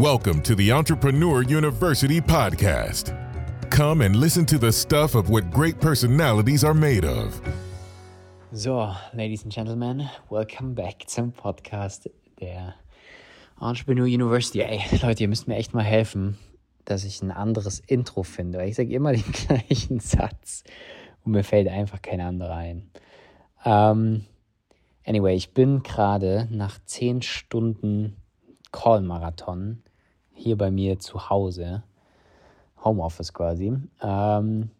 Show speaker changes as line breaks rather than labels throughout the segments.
Welcome to the Entrepreneur University podcast. Come and listen to the stuff of what great personalities are made of.
So, Ladies and Gentlemen, welcome back zum Podcast der Entrepreneur University. Ey, Leute, ihr müsst mir echt mal helfen, dass ich ein anderes Intro finde. Ich sage immer den gleichen Satz und mir fällt einfach kein anderer ein. Ähm, anyway, ich bin gerade nach 10 Stunden Call-Marathon hier bei mir zu Hause, Homeoffice quasi, ähm,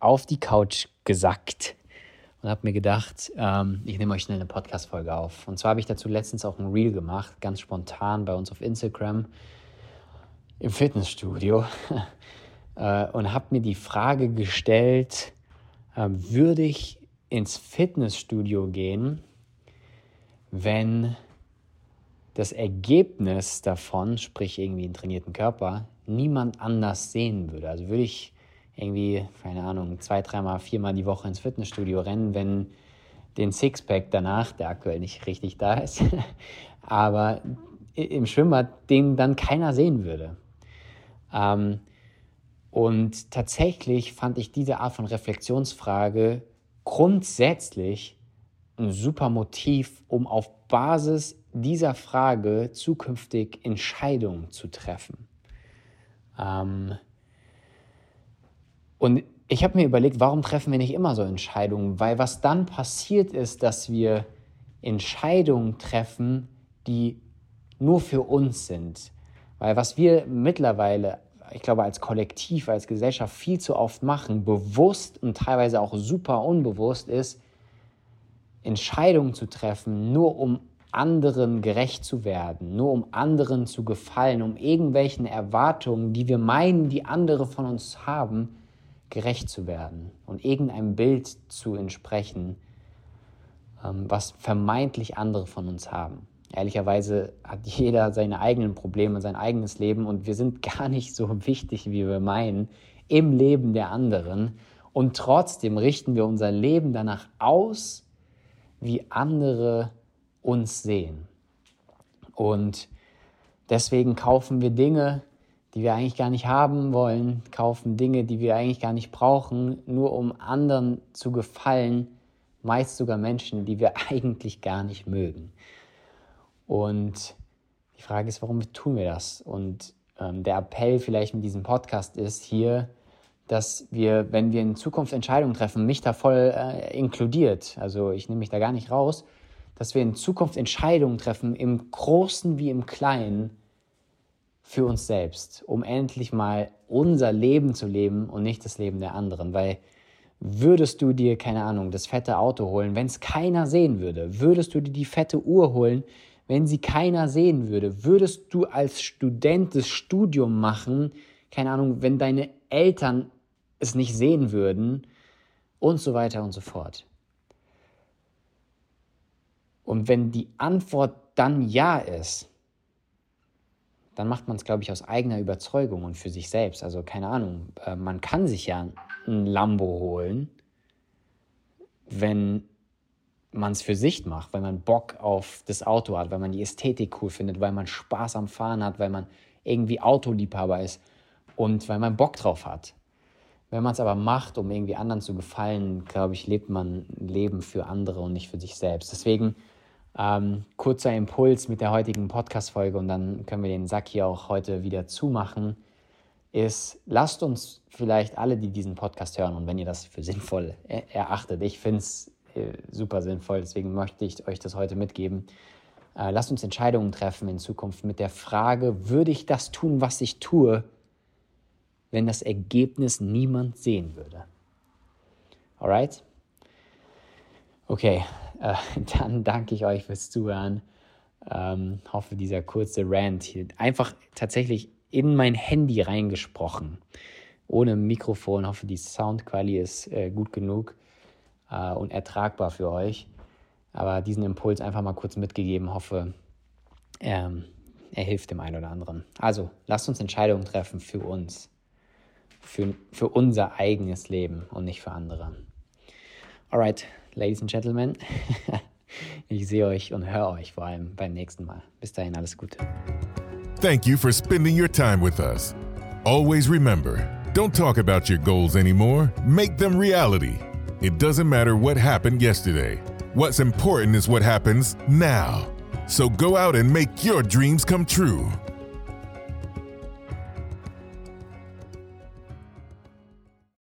auf die Couch gesackt und habe mir gedacht, ähm, ich nehme euch schnell eine Podcast-Folge auf. Und zwar habe ich dazu letztens auch ein Reel gemacht, ganz spontan bei uns auf Instagram im Fitnessstudio. Äh, und habe mir die Frage gestellt, äh, würde ich ins Fitnessstudio gehen, wenn das Ergebnis davon, sprich irgendwie einen trainierten Körper, niemand anders sehen würde. Also würde ich irgendwie, keine Ahnung, zwei, dreimal, viermal die Woche ins Fitnessstudio rennen, wenn den Sixpack danach, der aktuell nicht richtig da ist, aber im Schwimmbad den dann keiner sehen würde. Ähm, und tatsächlich fand ich diese Art von Reflexionsfrage grundsätzlich ein super Motiv, um auf Basis dieser Frage zukünftig Entscheidungen zu treffen. Ähm, und ich habe mir überlegt, warum treffen wir nicht immer so Entscheidungen? Weil was dann passiert ist, dass wir Entscheidungen treffen, die nur für uns sind. Weil was wir mittlerweile, ich glaube, als Kollektiv, als Gesellschaft viel zu oft machen, bewusst und teilweise auch super unbewusst, ist, Entscheidungen zu treffen, nur um anderen gerecht zu werden, nur um anderen zu gefallen, um irgendwelchen Erwartungen, die wir meinen, die andere von uns haben, gerecht zu werden und irgendeinem Bild zu entsprechen, ähm, was vermeintlich andere von uns haben. Ehrlicherweise hat jeder seine eigenen Probleme, sein eigenes Leben und wir sind gar nicht so wichtig, wie wir meinen, im Leben der anderen. Und trotzdem richten wir unser Leben danach aus, wie andere uns sehen. Und deswegen kaufen wir Dinge, die wir eigentlich gar nicht haben wollen, kaufen Dinge, die wir eigentlich gar nicht brauchen, nur um anderen zu gefallen, meist sogar Menschen, die wir eigentlich gar nicht mögen. Und die Frage ist, warum tun wir das? Und ähm, der Appell vielleicht mit diesem Podcast ist hier, dass wir, wenn wir in Zukunft Entscheidungen treffen, mich da voll äh, inkludiert, also ich nehme mich da gar nicht raus, dass wir in Zukunft Entscheidungen treffen, im Großen wie im Kleinen, für uns selbst, um endlich mal unser Leben zu leben und nicht das Leben der anderen. Weil würdest du dir, keine Ahnung, das fette Auto holen, wenn es keiner sehen würde? Würdest du dir die fette Uhr holen, wenn sie keiner sehen würde? Würdest du als Student das Studium machen, keine Ahnung, wenn deine Eltern es nicht sehen würden? Und so weiter und so fort. Und wenn die Antwort dann ja ist, dann macht man es, glaube ich, aus eigener Überzeugung und für sich selbst. Also keine Ahnung, äh, man kann sich ja ein Lambo holen, wenn man es für sich macht, weil man Bock auf das Auto hat, weil man die Ästhetik cool findet, weil man Spaß am Fahren hat, weil man irgendwie Autoliebhaber ist und weil man Bock drauf hat. Wenn man es aber macht, um irgendwie anderen zu gefallen, glaube ich, lebt man ein Leben für andere und nicht für sich selbst. Deswegen ähm, kurzer Impuls mit der heutigen Podcast-Folge und dann können wir den Sack hier auch heute wieder zumachen. Ist, lasst uns vielleicht alle, die diesen Podcast hören und wenn ihr das für sinnvoll erachtet, ich finde es äh, super sinnvoll, deswegen möchte ich euch das heute mitgeben. Äh, lasst uns Entscheidungen treffen in Zukunft mit der Frage, würde ich das tun, was ich tue, wenn das Ergebnis niemand sehen würde? Alright? Okay, äh, dann danke ich euch fürs Zuhören. Ähm, hoffe, dieser kurze Rant hier einfach tatsächlich in mein Handy reingesprochen. Ohne Mikrofon. Hoffe, die Soundqualität ist äh, gut genug äh, und ertragbar für euch. Aber diesen Impuls einfach mal kurz mitgegeben. Hoffe, ähm, er hilft dem einen oder anderen. Also, lasst uns Entscheidungen treffen für uns. Für, für unser eigenes Leben und nicht für andere. Alright, Ladies and Gentlemen, ich sehe euch und höre euch vor allem beim nächsten Mal. Bis dahin, alles Gute.
thank you for spending your time with us. Always remember don't talk about your goals anymore, make them reality. It doesn't matter what happened yesterday. What's important is what happens now. So go out and make your dreams come true.